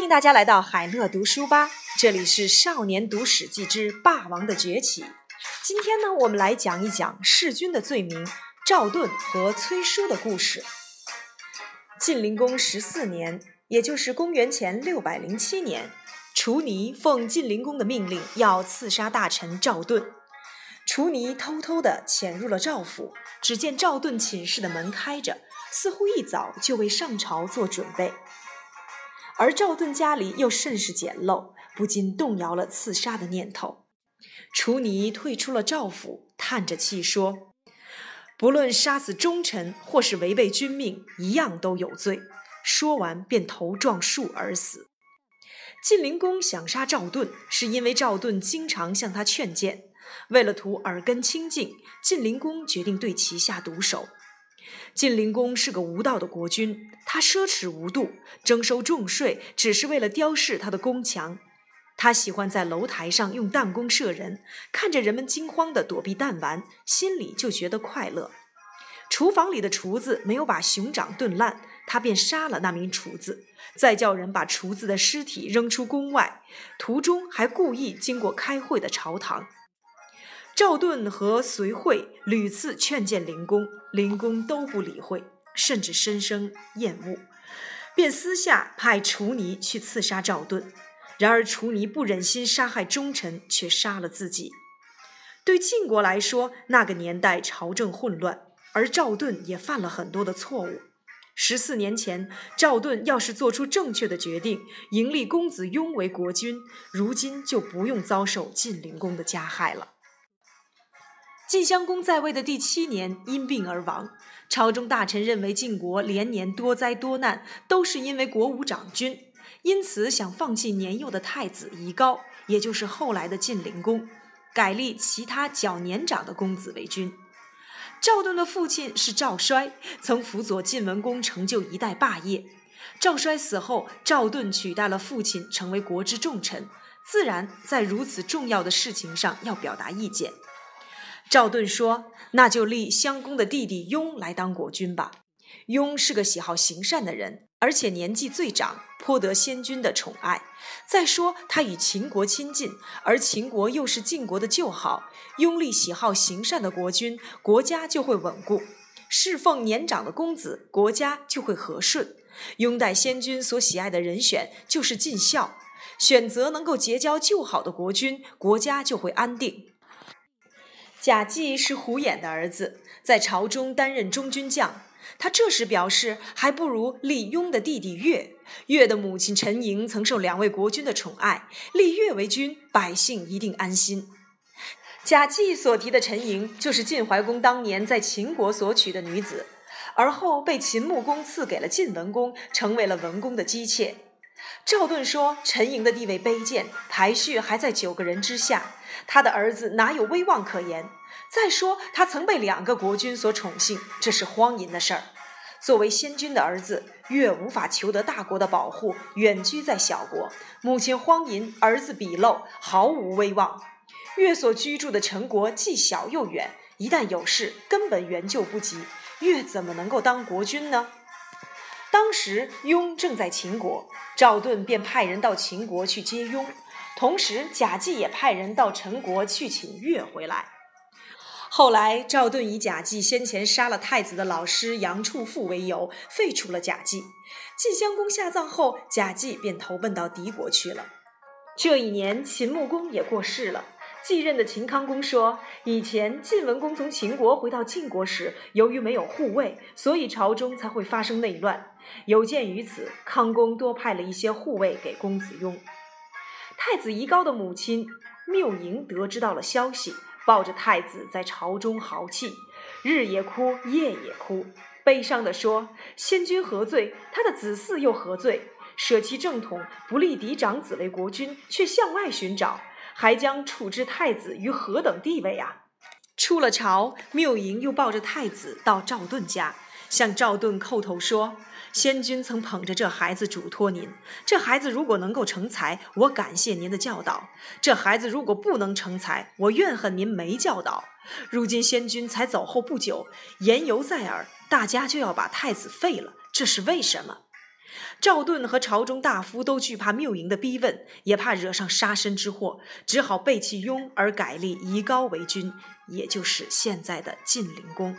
欢迎大家来到海乐读书吧，这里是《少年读史记之霸王的崛起》。今天呢，我们来讲一讲弑君的罪名——赵盾和崔叔的故事。晋灵公十四年，也就是公元前六百零七年，楚尼奉晋灵公的命令要刺杀大臣赵盾。楚尼偷偷地潜入了赵府，只见赵盾寝室的门开着，似乎一早就为上朝做准备。而赵盾家里又甚是简陋，不禁动摇了刺杀的念头。楚尼退出了赵府，叹着气说：“不论杀死忠臣，或是违背君命，一样都有罪。”说完，便头撞树而死。晋灵公想杀赵盾，是因为赵盾经常向他劝谏。为了图耳根清净，晋灵公决定对其下毒手。晋灵公是个无道的国君，他奢侈无度，征收重税，只是为了雕饰他的宫墙。他喜欢在楼台上用弹弓射人，看着人们惊慌地躲避弹丸，心里就觉得快乐。厨房里的厨子没有把熊掌炖烂，他便杀了那名厨子，再叫人把厨子的尸体扔出宫外，途中还故意经过开会的朝堂。赵盾和随惠屡次劝谏灵公，灵公都不理会，甚至深生厌恶，便私下派楚尼去刺杀赵盾。然而楚尼不忍心杀害忠臣，却杀了自己。对晋国来说，那个年代朝政混乱，而赵盾也犯了很多的错误。十四年前，赵盾要是做出正确的决定，迎立公子雍为国君，如今就不用遭受晋灵公的加害了。晋襄公在位的第七年因病而亡，朝中大臣认为晋国连年多灾多难都是因为国无长君，因此想放弃年幼的太子夷高，也就是后来的晋灵公，改立其他较年长的公子为君。赵盾的父亲是赵衰，曾辅佐晋文公成就一代霸业。赵衰死后，赵盾取代了父亲，成为国之重臣，自然在如此重要的事情上要表达意见。赵盾说：“那就立襄公的弟弟雍来当国君吧。雍是个喜好行善的人，而且年纪最长，颇得先君的宠爱。再说他与秦国亲近，而秦国又是晋国的旧好，雍立喜好行善的国君，国家就会稳固；侍奉年长的公子，国家就会和顺。拥戴先君所喜爱的人选，就是尽孝。选择能够结交旧好的国君，国家就会安定。”贾季是胡衍的儿子，在朝中担任中军将。他这时表示，还不如立雍的弟弟乐。乐的母亲陈莹曾受两位国君的宠爱，立乐为君，百姓一定安心。贾季所提的陈莹，就是晋怀公当年在秦国所娶的女子，而后被秦穆公赐给了晋文公，成为了文公的姬妾。赵盾说：“陈莹的地位卑贱，排序还在九个人之下，他的儿子哪有威望可言？再说他曾被两个国君所宠幸，这是荒淫的事儿。作为先君的儿子，越无法求得大国的保护，远居在小国，母亲荒淫，儿子鄙陋，毫无威望。越所居住的陈国既小又远，一旦有事，根本援救不及，越怎么能够当国君呢？”当时雍正在秦国，赵盾便派人到秦国去接雍，同时贾季也派人到陈国去请乐回来。后来赵盾以贾季先前杀了太子的老师杨处父为由，废除了贾季。晋襄公下葬后，贾季便投奔到敌国去了。这一年，秦穆公也过世了。继任的秦康公说：“以前晋文公从秦国回到晋国时，由于没有护卫，所以朝中才会发生内乱。有鉴于此，康公多派了一些护卫给公子雍。太子宜高的母亲缪莹得知到了消息，抱着太子在朝中豪气，日也哭，夜也哭，悲伤地说：‘先君何罪？他的子嗣又何罪？舍弃正统，不立嫡长子为国君，却向外寻找。’”还将处置太子于何等地位啊？出了朝，缪莹又抱着太子到赵盾家，向赵盾叩头说：“先君曾捧着这孩子嘱托您，这孩子如果能够成才，我感谢您的教导；这孩子如果不能成才，我怨恨您没教导。如今先君才走后不久，言犹在耳，大家就要把太子废了，这是为什么？”赵盾和朝中大夫都惧怕缪莹的逼问，也怕惹上杀身之祸，只好背弃雍而改立夷高为君，也就是现在的晋灵公。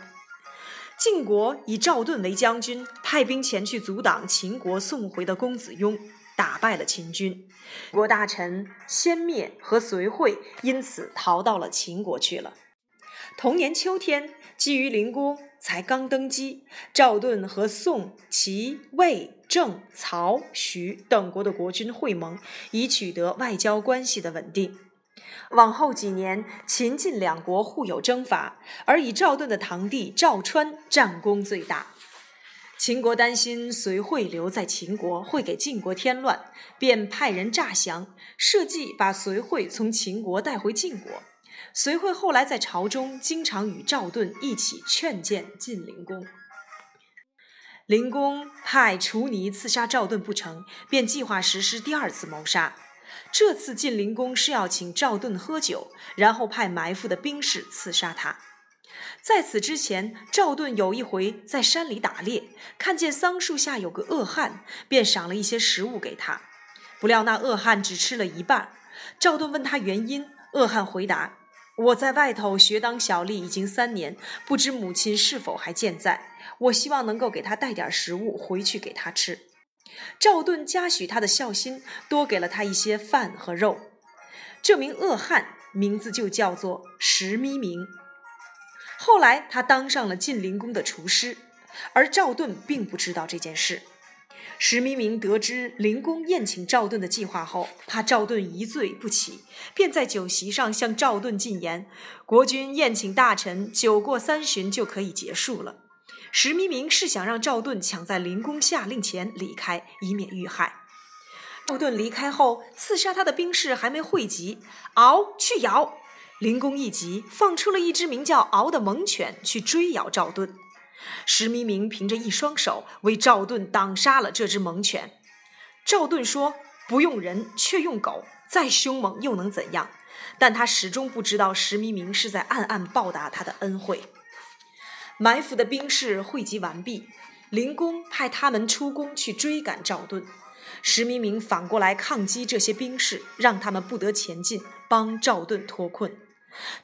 晋国以赵盾为将军，派兵前去阻挡秦国送回的公子雍，打败了秦军。国大臣先灭和随惠因此逃到了秦国去了。同年秋天，基于灵公才刚登基，赵盾和宋、齐、魏、郑、曹、徐等国的国君会盟，以取得外交关系的稳定。往后几年，秦晋两国互有征伐，而以赵盾的堂弟赵川战功最大。秦国担心随会留在秦国会给晋国添乱，便派人诈降，设计把随会从秦国带回晋国。随惠后来在朝中经常与赵盾一起劝谏晋灵公。灵公派楚尼刺杀赵盾不成，便计划实施第二次谋杀。这次晋灵公是要请赵盾喝酒，然后派埋伏的兵士刺杀他。在此之前，赵盾有一回在山里打猎，看见桑树下有个恶汉，便赏了一些食物给他。不料那恶汉只吃了一半。赵盾问他原因，恶汉回答：“我在外头学当小吏已经三年，不知母亲是否还健在。我希望能够给他带点食物回去给他吃。”赵盾嘉许他的孝心，多给了他一些饭和肉。这名恶汉名字就叫做石咪明。后来他当上了晋灵公的厨师，而赵盾并不知道这件事。石咪明得知灵公宴请赵盾的计划后，怕赵盾一醉不起，便在酒席上向赵盾进言：国君宴请大臣，酒过三巡就可以结束了。石咪明是想让赵盾抢在灵公下令前离开，以免遇害。赵盾离开后，刺杀他的兵士还没汇集，敖去咬。灵公一急，放出了一只名叫敖的猛犬去追咬赵盾。石咪明凭着一双手为赵盾挡杀了这只猛犬。赵盾说：“不用人，却用狗，再凶猛又能怎样？”但他始终不知道石咪明是在暗暗报答他的恩惠。埋伏的兵士汇集完毕，灵公派他们出宫去追赶赵盾。石咪明反过来抗击这些兵士，让他们不得前进，帮赵盾脱困。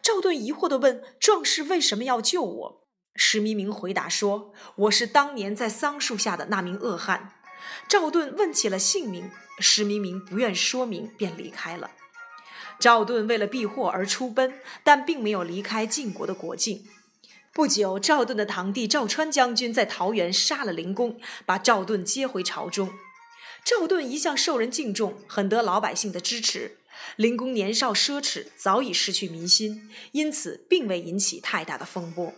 赵盾疑惑地问：“壮士为什么要救我？”石咪明回答说：“我是当年在桑树下的那名恶汉。”赵盾问起了姓名，石咪明不愿说明，便离开了。赵盾为了避祸而出奔，但并没有离开晋国的国境。不久，赵盾的堂弟赵川将军在桃园杀了灵公，把赵盾接回朝中。赵盾一向受人敬重，很得老百姓的支持。灵公年少奢侈，早已失去民心，因此并未引起太大的风波。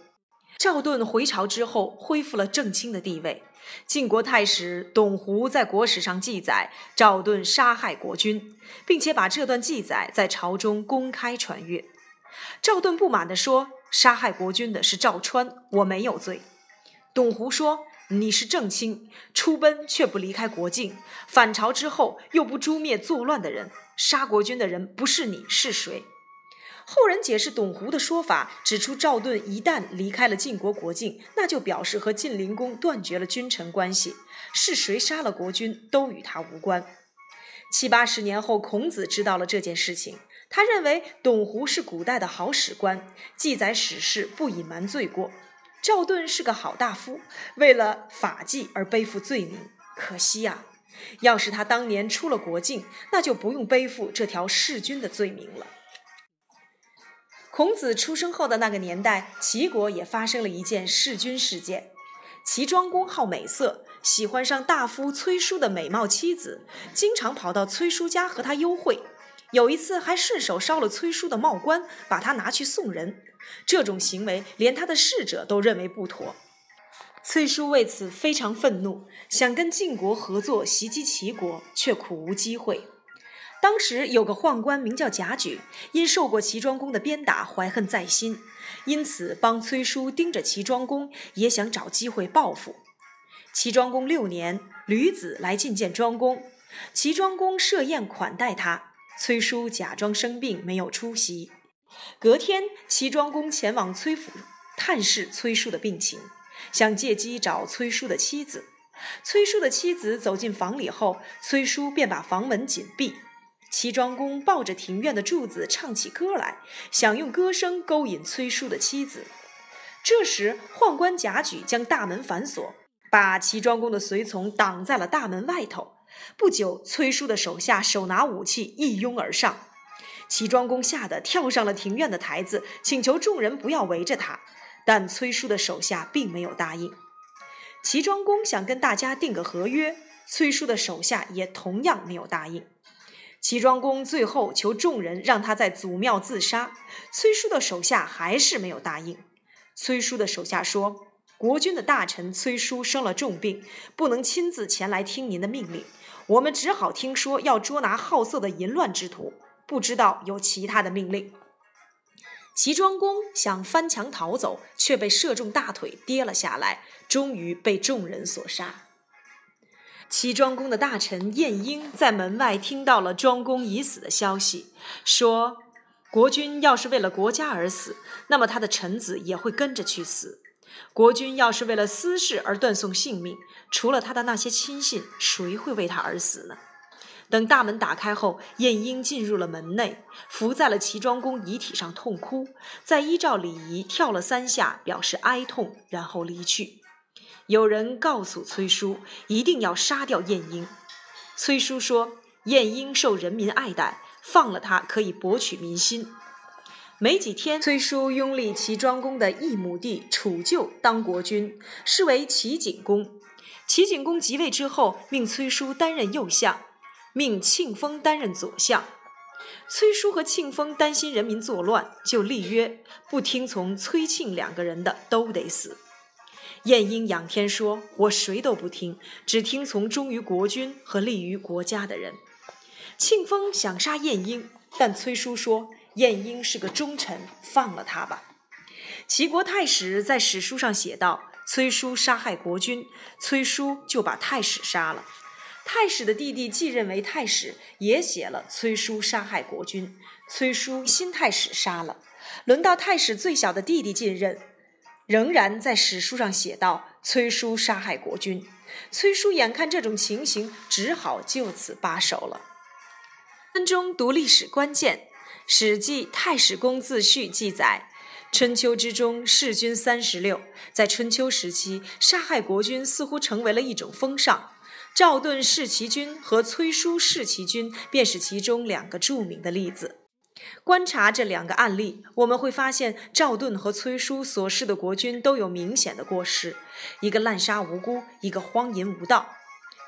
赵盾回朝之后，恢复了正卿的地位。晋国太史董狐在国史上记载赵盾杀害国君，并且把这段记载在朝中公开传阅。赵盾不满地说。杀害国君的是赵川，我没有罪。董狐说：“你是正卿，出奔却不离开国境，反朝之后又不诛灭作乱的人，杀国君的人不是你是谁？”后人解释董狐的说法，指出赵盾一旦离开了晋国国境，那就表示和晋灵公断绝了君臣关系，是谁杀了国君都与他无关。七八十年后，孔子知道了这件事情。他认为董狐是古代的好史官，记载史事不隐瞒罪过。赵盾是个好大夫，为了法纪而背负罪名，可惜呀！要是他当年出了国境，那就不用背负这条弑君的罪名了。孔子出生后的那个年代，齐国也发生了一件弑君事件。齐庄公好美色，喜欢上大夫崔叔的美貌妻子，经常跑到崔叔家和他幽会。有一次还顺手烧了崔叔的帽冠，把他拿去送人。这种行为连他的侍者都认为不妥。崔叔为此非常愤怒，想跟晋国合作袭击齐国，却苦无机会。当时有个宦官名叫贾举，因受过齐庄公的鞭打，怀恨在心，因此帮崔叔盯着齐庄公，也想找机会报复。齐庄公六年，吕子来觐见庄公，齐庄公设宴款待他。崔叔假装生病，没有出席。隔天，齐庄公前往崔府探视崔叔的病情，想借机找崔叔的妻子。崔叔的妻子走进房里后，崔叔便把房门紧闭。齐庄公抱着庭院的柱子唱起歌来，想用歌声勾引崔叔的妻子。这时，宦官贾举将大门反锁，把齐庄公的随从挡在了大门外头。不久，崔叔的手下手拿武器一拥而上，齐庄公吓得跳上了庭院的台子，请求众人不要围着他。但崔叔的手下并没有答应。齐庄公想跟大家定个合约，崔叔的手下也同样没有答应。齐庄公最后求众人让他在祖庙自杀，崔叔的手下还是没有答应。崔叔的手下说：“国君的大臣崔叔生了重病，不能亲自前来听您的命令，我们只好听说要捉拿好色的淫乱之徒，不知道有其他的命令。”齐庄公想翻墙逃走，却被射中大腿，跌了下来，终于被众人所杀。齐庄公的大臣晏婴在门外听到了庄公已死的消息，说。国君要是为了国家而死，那么他的臣子也会跟着去死。国君要是为了私事而断送性命，除了他的那些亲信，谁会为他而死呢？等大门打开后，晏婴进入了门内，伏在了齐庄公遗体上痛哭，再依照礼仪跳了三下，表示哀痛，然后离去。有人告诉崔叔，一定要杀掉晏婴。崔叔说：“晏婴受人民爱戴。”放了他可以博取民心。没几天，崔叔拥立齐庄公的异母弟楚旧当国君，是为齐景公。齐景公即位之后，命崔叔担任右相，命庆封担任左相。崔叔和庆封担心人民作乱，就立约，不听从崔庆两个人的都得死。晏婴仰天说：“我谁都不听，只听从忠于国君和利于国家的人。”庆丰想杀晏婴，但崔叔说晏婴是个忠臣，放了他吧。齐国太史在史书上写道：“崔叔杀害国君，崔叔就把太史杀了。太史的弟弟继任为太史，也写了崔叔杀害国君，崔叔新太史杀了。轮到太史最小的弟弟继任，仍然在史书上写道：崔叔杀害国君，崔叔眼看这种情形，只好就此罢手了。”分钟读历史关键，《史记·太史公自序》记载：春秋之中，弑君三十六。在春秋时期，杀害国君似乎成为了一种风尚。赵盾弑齐君和崔叔弑齐君，便是其中两个著名的例子。观察这两个案例，我们会发现赵盾和崔叔所弑的国君都有明显的过失：一个滥杀无辜，一个荒淫无道。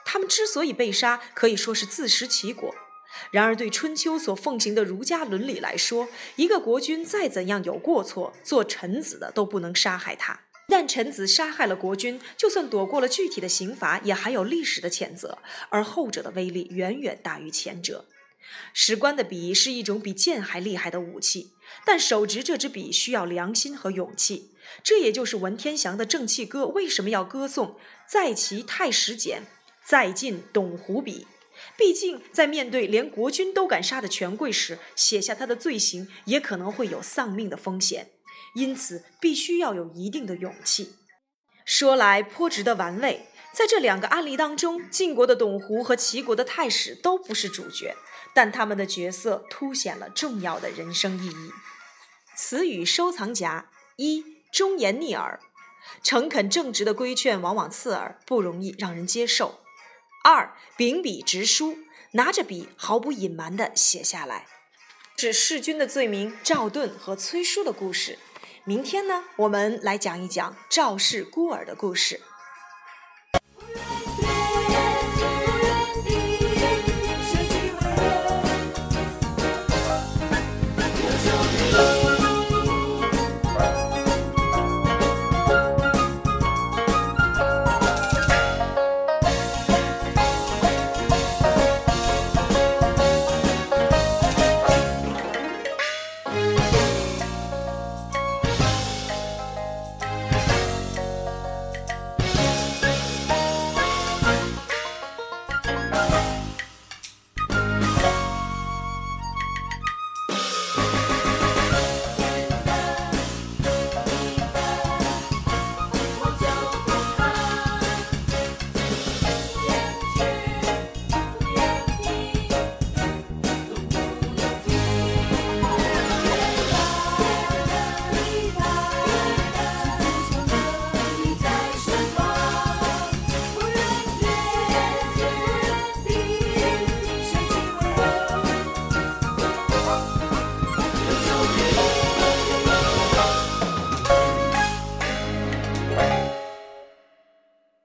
他们之所以被杀，可以说是自食其果。然而，对春秋所奉行的儒家伦理来说，一个国君再怎样有过错，做臣子的都不能杀害他。但臣子杀害了国君，就算躲过了具体的刑罚，也还有历史的谴责，而后者的威力远远大于前者。史官的笔是一种比剑还厉害的武器，但手执这支笔需要良心和勇气。这也就是文天祥的《正气歌》为什么要歌颂“在其太史简，在晋董狐笔”。毕竟，在面对连国君都敢杀的权贵时，写下他的罪行也可能会有丧命的风险，因此必须要有一定的勇气。说来颇值得玩味，在这两个案例当中，晋国的董狐和齐国的太史都不是主角，但他们的角色凸显了重要的人生意义。词语收藏夹一：忠言逆耳，诚恳正直的规劝往往刺耳，不容易让人接受。二秉笔直书，拿着笔毫不隐瞒地写下来，是弑君的罪名赵盾和崔叔的故事。明天呢，我们来讲一讲赵氏孤儿的故事。